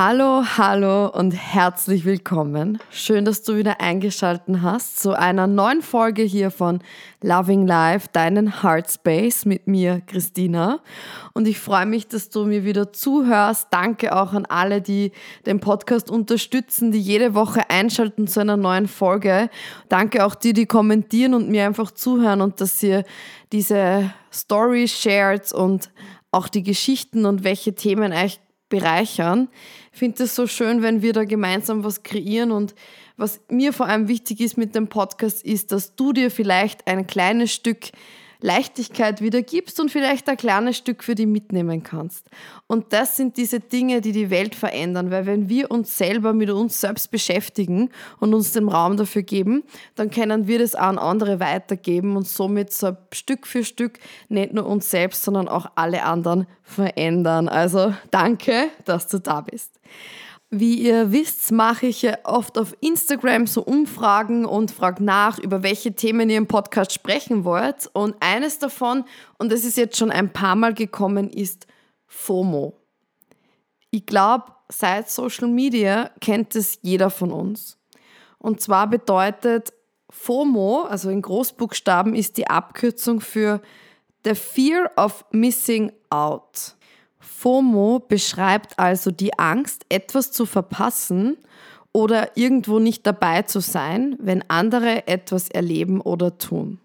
Hallo, hallo und herzlich willkommen. Schön, dass du wieder eingeschaltet hast zu einer neuen Folge hier von Loving Life, deinen Heartspace mit mir, Christina. Und ich freue mich, dass du mir wieder zuhörst. Danke auch an alle, die den Podcast unterstützen, die jede Woche einschalten zu einer neuen Folge. Danke auch die, die kommentieren und mir einfach zuhören und dass ihr diese Story shared und auch die Geschichten und welche Themen euch bereichern. Ich finde es so schön, wenn wir da gemeinsam was kreieren. Und was mir vor allem wichtig ist mit dem Podcast ist, dass du dir vielleicht ein kleines Stück Leichtigkeit wieder gibst und vielleicht ein kleines Stück für die mitnehmen kannst. Und das sind diese Dinge, die die Welt verändern, weil wenn wir uns selber mit uns selbst beschäftigen und uns den Raum dafür geben, dann können wir das auch an andere weitergeben und somit so Stück für Stück nicht nur uns selbst, sondern auch alle anderen verändern. Also danke, dass du da bist. Wie ihr wisst, mache ich oft auf Instagram so Umfragen und frage nach, über welche Themen ihr im Podcast sprechen wollt. Und eines davon, und das ist jetzt schon ein paar Mal gekommen, ist FOMO. Ich glaube, seit Social Media kennt es jeder von uns. Und zwar bedeutet FOMO, also in Großbuchstaben, ist die Abkürzung für The Fear of Missing Out. FOMO beschreibt also die Angst, etwas zu verpassen oder irgendwo nicht dabei zu sein, wenn andere etwas erleben oder tun.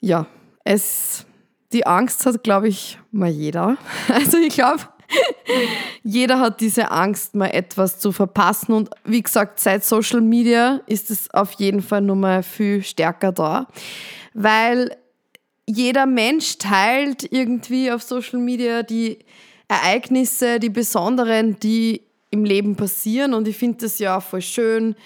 Ja, es, die Angst hat, glaube ich, mal jeder. Also ich glaube, jeder hat diese Angst, mal etwas zu verpassen. Und wie gesagt, seit Social Media ist es auf jeden Fall nur mal viel stärker da, weil jeder Mensch teilt irgendwie auf Social Media die Ereignisse, die besonderen, die im Leben passieren. Und ich finde das ja voll schön.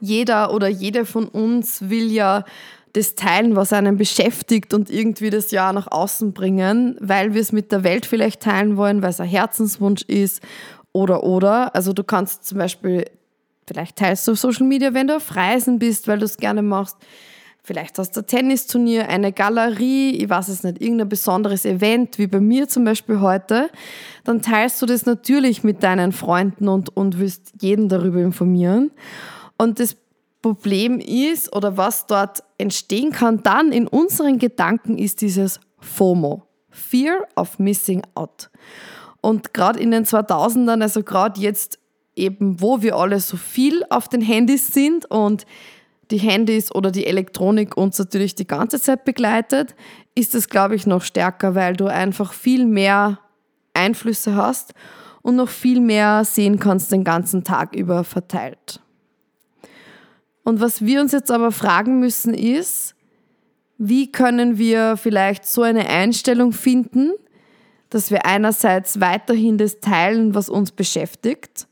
Jeder oder jede von uns will ja das teilen, was einen beschäftigt und irgendwie das ja nach außen bringen, weil wir es mit der Welt vielleicht teilen wollen, weil es ein Herzenswunsch ist oder oder. Also du kannst zum Beispiel, vielleicht teilst du auf Social Media, wenn du auf Reisen bist, weil du es gerne machst Vielleicht hast du ein Tennisturnier, eine Galerie, ich weiß es nicht, irgendein besonderes Event, wie bei mir zum Beispiel heute. Dann teilst du das natürlich mit deinen Freunden und, und willst jeden darüber informieren. Und das Problem ist, oder was dort entstehen kann, dann in unseren Gedanken ist dieses FOMO. Fear of Missing Out. Und gerade in den 2000ern, also gerade jetzt eben, wo wir alle so viel auf den Handys sind und die Handys oder die Elektronik uns natürlich die ganze Zeit begleitet, ist es, glaube ich, noch stärker, weil du einfach viel mehr Einflüsse hast und noch viel mehr sehen kannst den ganzen Tag über verteilt. Und was wir uns jetzt aber fragen müssen ist, wie können wir vielleicht so eine Einstellung finden, dass wir einerseits weiterhin das teilen, was uns beschäftigt,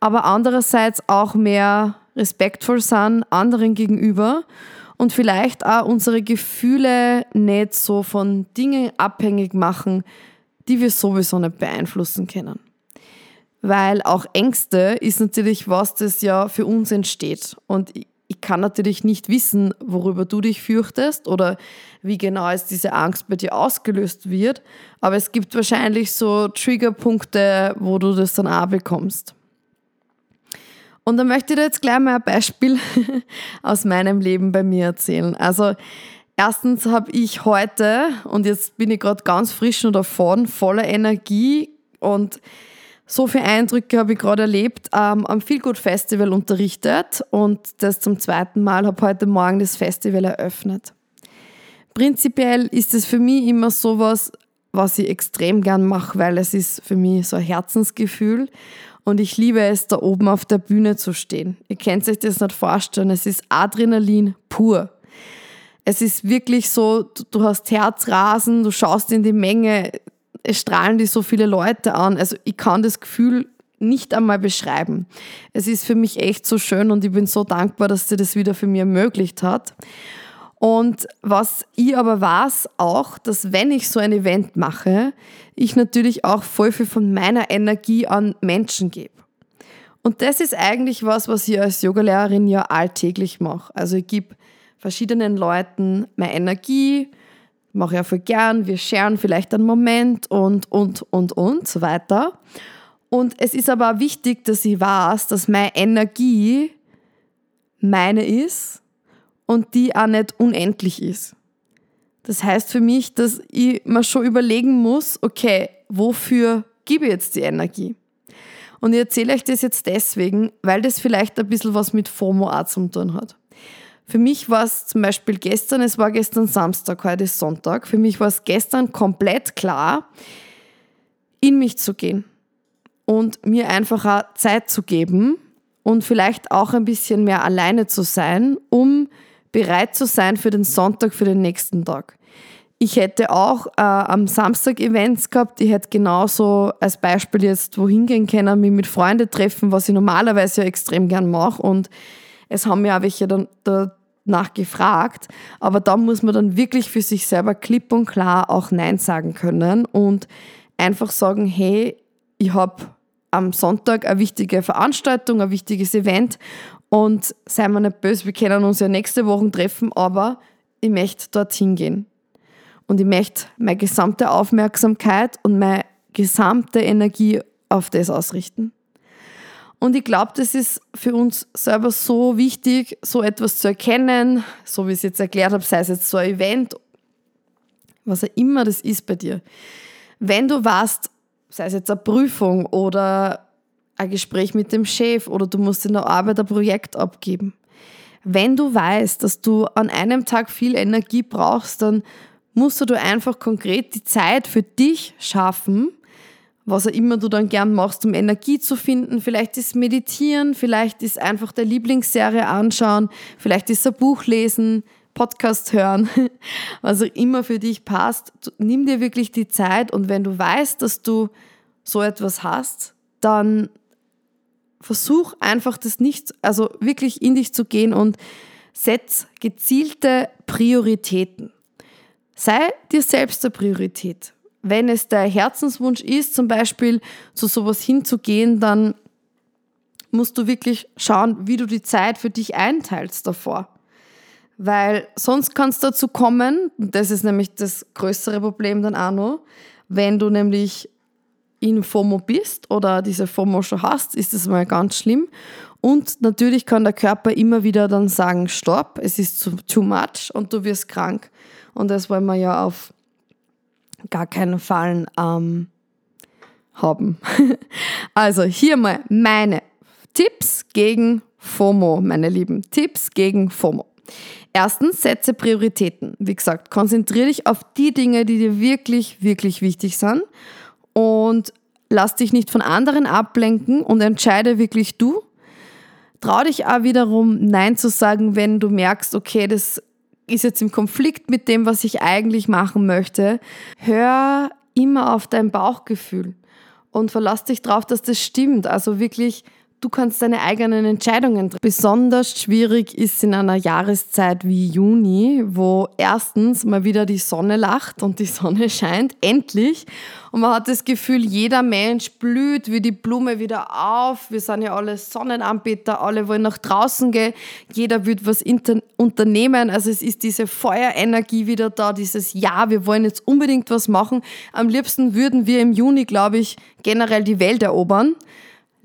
aber andererseits auch mehr respektvoll sind anderen gegenüber und vielleicht auch unsere Gefühle nicht so von Dingen abhängig machen, die wir sowieso nicht beeinflussen können. Weil auch Ängste ist natürlich was, das ja für uns entsteht. Und ich kann natürlich nicht wissen, worüber du dich fürchtest oder wie genau es diese Angst bei dir ausgelöst wird. Aber es gibt wahrscheinlich so Triggerpunkte, wo du das dann auch bekommst. Und dann möchte ich dir jetzt gleich mal ein Beispiel aus meinem Leben bei mir erzählen. Also erstens habe ich heute, und jetzt bin ich gerade ganz frisch und davon, voller Energie und so viele Eindrücke habe ich gerade erlebt, ähm, am Feelgood Festival unterrichtet und das zum zweiten Mal habe heute Morgen das Festival eröffnet. Prinzipiell ist es für mich immer sowas, was ich extrem gern mache, weil es ist für mich so ein Herzensgefühl und ich liebe es, da oben auf der Bühne zu stehen. Ihr könnt euch das nicht vorstellen. Es ist Adrenalin pur. Es ist wirklich so, du hast Herzrasen, du schaust in die Menge, es strahlen dich so viele Leute an. Also ich kann das Gefühl nicht einmal beschreiben. Es ist für mich echt so schön und ich bin so dankbar, dass sie das wieder für mich ermöglicht hat. Und was ich aber weiß auch, dass wenn ich so ein Event mache, ich natürlich auch voll viel von meiner Energie an Menschen gebe. Und das ist eigentlich was, was ich als Yogalehrerin ja alltäglich mache. Also ich gebe verschiedenen Leuten meine Energie, mache ja voll gern, wir scheren vielleicht einen Moment und, und, und, und so weiter. Und es ist aber auch wichtig, dass ich weiß, dass meine Energie meine ist und die auch nicht unendlich ist. Das heißt für mich, dass ich mir schon überlegen muss, okay, wofür gebe ich jetzt die Energie? Und ich erzähle euch das jetzt deswegen, weil das vielleicht ein bisschen was mit FOMO auch zu tun hat. Für mich war es zum Beispiel gestern, es war gestern Samstag, heute ist Sonntag, für mich war es gestern komplett klar, in mich zu gehen und mir einfach Zeit zu geben und vielleicht auch ein bisschen mehr alleine zu sein, um bereit zu sein für den Sonntag, für den nächsten Tag. Ich hätte auch äh, am Samstag Events gehabt. Ich hätte genauso als Beispiel jetzt wohin gehen können, mich mit Freunden treffen, was ich normalerweise ja extrem gern mache. Und es haben mir auch welche dann danach gefragt. Aber da muss man dann wirklich für sich selber klipp und klar auch Nein sagen können und einfach sagen, hey, ich habe am Sonntag eine wichtige Veranstaltung, ein wichtiges Event und seien wir nicht böse, wir können uns ja nächste Woche treffen, aber ich möchte dorthin gehen. Und ich möchte meine gesamte Aufmerksamkeit und meine gesamte Energie auf das ausrichten. Und ich glaube, das ist für uns selber so wichtig, so etwas zu erkennen, so wie ich es jetzt erklärt habe, sei es jetzt so ein Event, was auch immer das ist bei dir. Wenn du weißt, sei es jetzt eine Prüfung oder ein Gespräch mit dem Chef oder du musst in der Arbeit ein Projekt abgeben. Wenn du weißt, dass du an einem Tag viel Energie brauchst, dann musst du einfach konkret die Zeit für dich schaffen, was auch immer du dann gern machst, um Energie zu finden. Vielleicht ist Meditieren, vielleicht ist einfach der Lieblingsserie anschauen, vielleicht ist ein Buch lesen, Podcast hören, was auch immer für dich passt. Nimm dir wirklich die Zeit und wenn du weißt, dass du so etwas hast, dann versuch einfach das nicht, also wirklich in dich zu gehen und setz gezielte Prioritäten. Sei dir selbst eine Priorität. Wenn es der Herzenswunsch ist, zum Beispiel zu sowas hinzugehen, dann musst du wirklich schauen, wie du die Zeit für dich einteilst davor. Weil sonst kann es dazu kommen, das ist nämlich das größere Problem dann auch noch, wenn du nämlich in FOMO bist oder diese FOMO schon hast, ist das mal ganz schlimm. Und natürlich kann der Körper immer wieder dann sagen, stopp, es ist too, too much und du wirst krank. Und das wollen wir ja auf gar keinen Fall ähm, haben. also hier mal meine Tipps gegen FOMO, meine Lieben. Tipps gegen FOMO. Erstens, setze Prioritäten. Wie gesagt, konzentriere dich auf die Dinge, die dir wirklich, wirklich wichtig sind und lass dich nicht von anderen ablenken und entscheide wirklich du. Trau dich auch wiederum Nein zu sagen, wenn du merkst, okay, das ist jetzt im Konflikt mit dem, was ich eigentlich machen möchte. Hör immer auf dein Bauchgefühl und verlass dich darauf, dass das stimmt. Also wirklich Du kannst deine eigenen Entscheidungen treffen. Besonders schwierig ist in einer Jahreszeit wie Juni, wo erstens mal wieder die Sonne lacht und die Sonne scheint, endlich. Und man hat das Gefühl, jeder Mensch blüht wie die Blume wieder auf. Wir sind ja alle Sonnenanbeter, alle wollen nach draußen gehen, jeder wird was unternehmen. Also es ist diese Feuerenergie wieder da, dieses Ja, wir wollen jetzt unbedingt was machen. Am liebsten würden wir im Juni, glaube ich, generell die Welt erobern.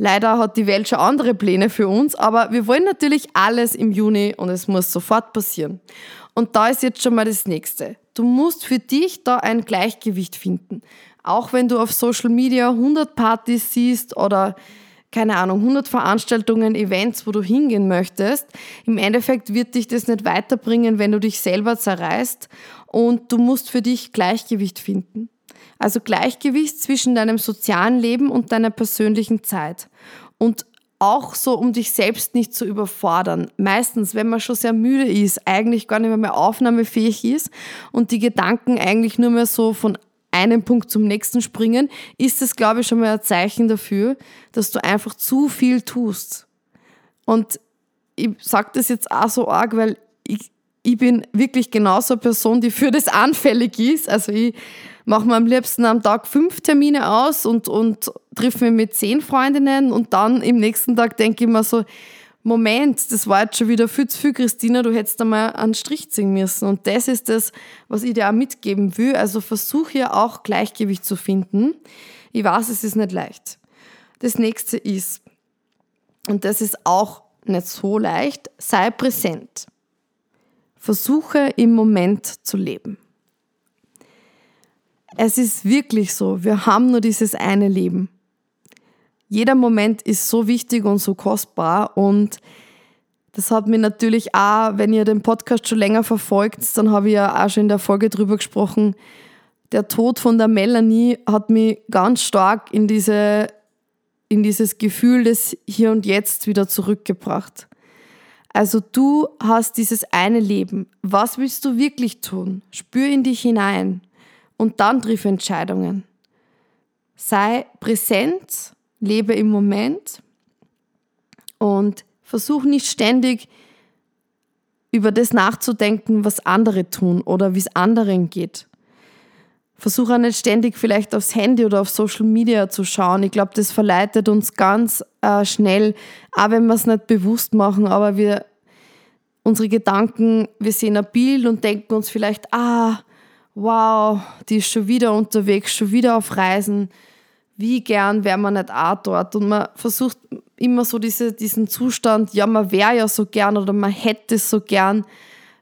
Leider hat die Welt schon andere Pläne für uns, aber wir wollen natürlich alles im Juni und es muss sofort passieren. Und da ist jetzt schon mal das nächste. Du musst für dich da ein Gleichgewicht finden. Auch wenn du auf Social Media 100 Partys siehst oder keine Ahnung, 100 Veranstaltungen, Events, wo du hingehen möchtest. Im Endeffekt wird dich das nicht weiterbringen, wenn du dich selber zerreißt und du musst für dich Gleichgewicht finden. Also Gleichgewicht zwischen deinem sozialen Leben und deiner persönlichen Zeit. Und auch so, um dich selbst nicht zu überfordern. Meistens, wenn man schon sehr müde ist, eigentlich gar nicht mehr, aufnahmefähig ist und die Gedanken eigentlich nur mehr so von einen Punkt zum nächsten springen, ist es, glaube ich, schon mal ein Zeichen dafür, dass du einfach zu viel tust. Und ich sage das jetzt auch so arg, weil ich, ich bin wirklich genauso eine Person, die für das anfällig ist. Also ich mache mir am liebsten am Tag fünf Termine aus und, und triff mich mit zehn Freundinnen und dann im nächsten Tag denke ich mir so, Moment, das war jetzt schon wieder viel zu viel, Christina, du hättest einmal einen Strich ziehen müssen. Und das ist das, was ich dir auch mitgeben will. Also versuch hier auch Gleichgewicht zu finden. Ich weiß, es ist nicht leicht. Das nächste ist, und das ist auch nicht so leicht, sei präsent. Versuche im Moment zu leben. Es ist wirklich so, wir haben nur dieses eine Leben jeder Moment ist so wichtig und so kostbar und das hat mir natürlich auch, wenn ihr den Podcast schon länger verfolgt, dann habe ich ja auch schon in der Folge drüber gesprochen. Der Tod von der Melanie hat mich ganz stark in diese, in dieses Gefühl des Hier und Jetzt wieder zurückgebracht. Also du hast dieses eine Leben. Was willst du wirklich tun? Spür in dich hinein und dann triff Entscheidungen. Sei präsent lebe im Moment und versuche nicht ständig über das nachzudenken, was andere tun oder wie es anderen geht. Versuche nicht ständig vielleicht aufs Handy oder auf Social Media zu schauen. Ich glaube, das verleitet uns ganz äh, schnell, auch wenn wir es nicht bewusst machen, aber wir, unsere Gedanken, wir sehen ein Bild und denken uns vielleicht, ah, wow, die ist schon wieder unterwegs, schon wieder auf Reisen wie gern wäre man nicht auch dort. Und man versucht immer so diese, diesen Zustand, ja, man wäre ja so gern oder man hätte so gern.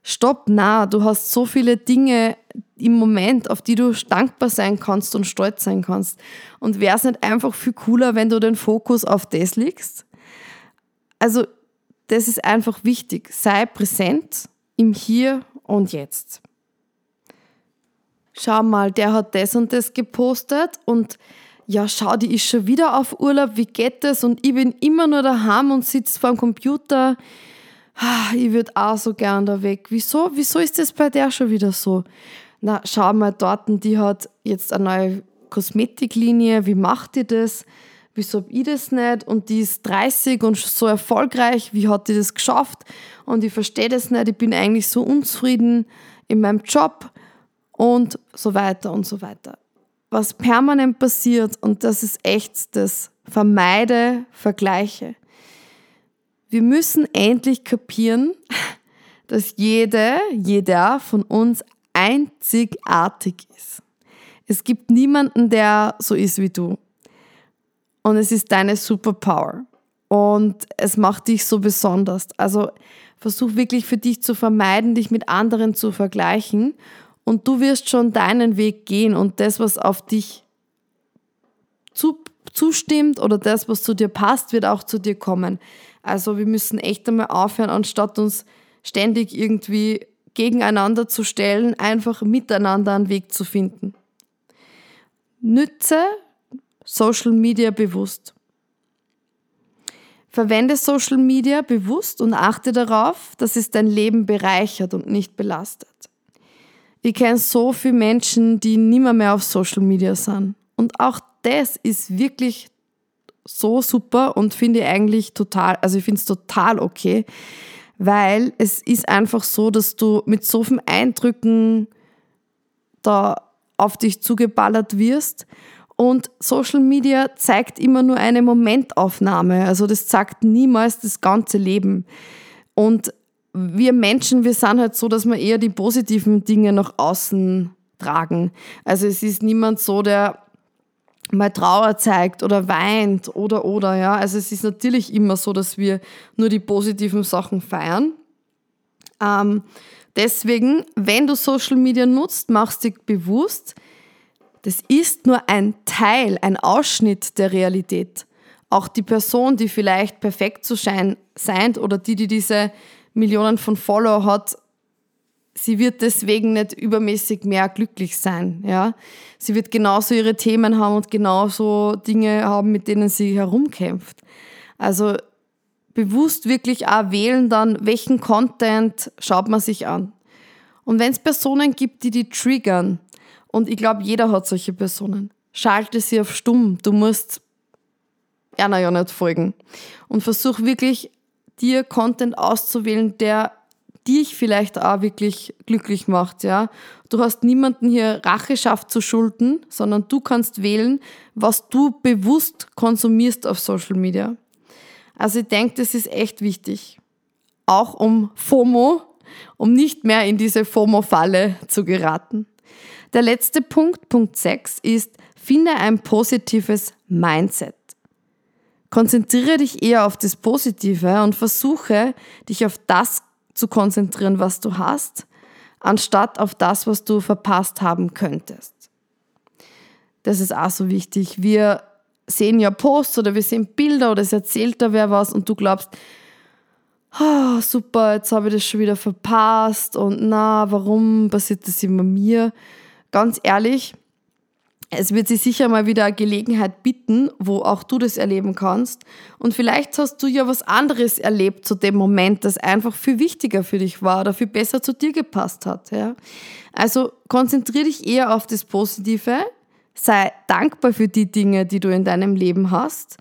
Stopp, na, du hast so viele Dinge im Moment, auf die du dankbar sein kannst und stolz sein kannst. Und wäre es nicht einfach viel cooler, wenn du den Fokus auf das legst? Also, das ist einfach wichtig. Sei präsent im Hier und Jetzt. Schau mal, der hat das und das gepostet und ja, schau, die ist schon wieder auf Urlaub, wie geht das? Und ich bin immer nur daheim und sitze vor dem Computer. Ah, ich würde auch so gern da weg. Wieso? Wieso ist das bei der schon wieder so? Na, schau mal dort, die hat jetzt eine neue Kosmetiklinie. Wie macht die das? Wieso hab ich das nicht? Und die ist 30 und so erfolgreich. Wie hat die das geschafft? Und ich verstehe das nicht. Ich bin eigentlich so unzufrieden in meinem Job und so weiter und so weiter was permanent passiert, und das ist echt das Vermeide Vergleiche. Wir müssen endlich kapieren, dass jede, jeder von uns einzigartig ist. Es gibt niemanden, der so ist wie du. Und es ist deine Superpower. Und es macht dich so besonders. Also versuch wirklich für dich zu vermeiden, dich mit anderen zu vergleichen und du wirst schon deinen Weg gehen und das, was auf dich zu, zustimmt oder das, was zu dir passt, wird auch zu dir kommen. Also wir müssen echt einmal aufhören, anstatt uns ständig irgendwie gegeneinander zu stellen, einfach miteinander einen Weg zu finden. Nütze Social Media bewusst. Verwende Social Media bewusst und achte darauf, dass es dein Leben bereichert und nicht belastet. Ich kenne so viele Menschen, die nimmer mehr auf Social Media sind. Und auch das ist wirklich so super und finde ich eigentlich total, also ich finde es total okay, weil es ist einfach so, dass du mit so vielen Eindrücken da auf dich zugeballert wirst und Social Media zeigt immer nur eine Momentaufnahme, also das zeigt niemals das ganze Leben. Und wir Menschen, wir sind halt so, dass wir eher die positiven Dinge nach außen tragen. Also es ist niemand so, der mal Trauer zeigt oder weint oder oder ja. Also es ist natürlich immer so, dass wir nur die positiven Sachen feiern. Ähm, deswegen, wenn du Social Media nutzt, machst dich bewusst, das ist nur ein Teil, ein Ausschnitt der Realität. Auch die Person, die vielleicht perfekt zu sein scheint oder die, die diese Millionen von Follower hat, sie wird deswegen nicht übermäßig mehr glücklich sein. Ja? Sie wird genauso ihre Themen haben und genauso Dinge haben, mit denen sie herumkämpft. Also bewusst wirklich auch wählen dann, welchen Content schaut man sich an. Und wenn es Personen gibt, die die triggern Und ich glaube, jeder hat solche Personen. Schalte sie auf stumm. Du musst einer ja nicht folgen. Und versuch wirklich, dir Content auszuwählen, der dich vielleicht auch wirklich glücklich macht, ja. Du hast niemanden hier Racheschaft zu schulden, sondern du kannst wählen, was du bewusst konsumierst auf Social Media. Also ich denke, das ist echt wichtig. Auch um FOMO, um nicht mehr in diese FOMO-Falle zu geraten. Der letzte Punkt, Punkt 6, ist, finde ein positives Mindset. Konzentriere dich eher auf das Positive und versuche, dich auf das zu konzentrieren, was du hast, anstatt auf das, was du verpasst haben könntest. Das ist auch so wichtig. Wir sehen ja Posts oder wir sehen Bilder oder es erzählt da wer was und du glaubst, oh, super, jetzt habe ich das schon wieder verpasst und na, warum passiert das immer mir? Ganz ehrlich, es wird sich sicher mal wieder eine Gelegenheit bieten, wo auch du das erleben kannst. Und vielleicht hast du ja was anderes erlebt zu dem Moment, das einfach viel wichtiger für dich war oder viel besser zu dir gepasst hat. Ja? Also konzentriere dich eher auf das Positive, sei dankbar für die Dinge, die du in deinem Leben hast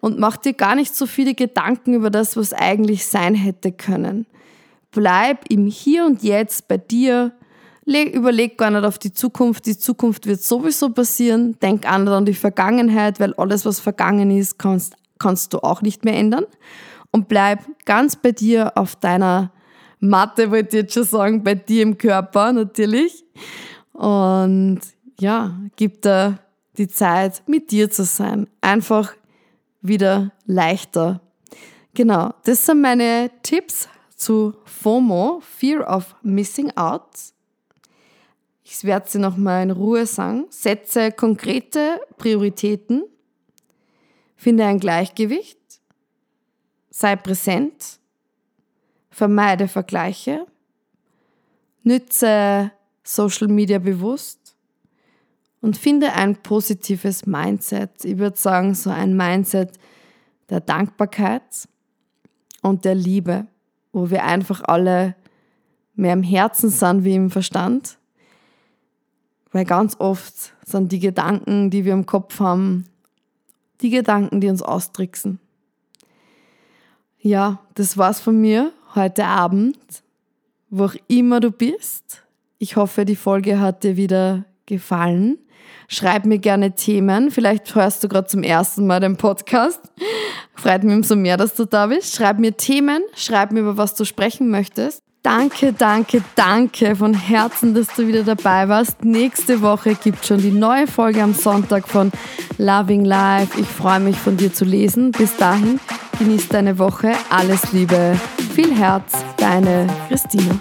und mach dir gar nicht so viele Gedanken über das, was eigentlich sein hätte können. Bleib im Hier und Jetzt bei dir überleg gar nicht auf die Zukunft. Die Zukunft wird sowieso passieren. Denk an die Vergangenheit, weil alles, was vergangen ist, kannst, kannst du auch nicht mehr ändern. Und bleib ganz bei dir auf deiner Matte, wollte ich jetzt schon sagen, bei dir im Körper natürlich. Und ja, gib dir die Zeit, mit dir zu sein. Einfach wieder leichter. Genau, das sind meine Tipps zu FOMO, Fear of Missing Out. Ich werde sie nochmal in Ruhe sagen. Setze konkrete Prioritäten. Finde ein Gleichgewicht. Sei präsent. Vermeide Vergleiche. Nütze Social Media bewusst. Und finde ein positives Mindset. Ich würde sagen, so ein Mindset der Dankbarkeit und der Liebe, wo wir einfach alle mehr im Herzen sind wie im Verstand weil ganz oft sind die Gedanken, die wir im Kopf haben, die Gedanken, die uns austricksen. Ja, das war's von mir heute Abend, wo auch immer du bist. Ich hoffe, die Folge hat dir wieder gefallen. Schreib mir gerne Themen. Vielleicht hörst du gerade zum ersten Mal den Podcast. Freut mich umso mehr, dass du da bist. Schreib mir Themen, schreib mir, über was du sprechen möchtest. Danke, danke, danke von Herzen, dass du wieder dabei warst. Nächste Woche gibt schon die neue Folge am Sonntag von Loving Life. Ich freue mich von dir zu lesen. Bis dahin, genieß deine Woche. Alles Liebe. Viel Herz, deine Christina.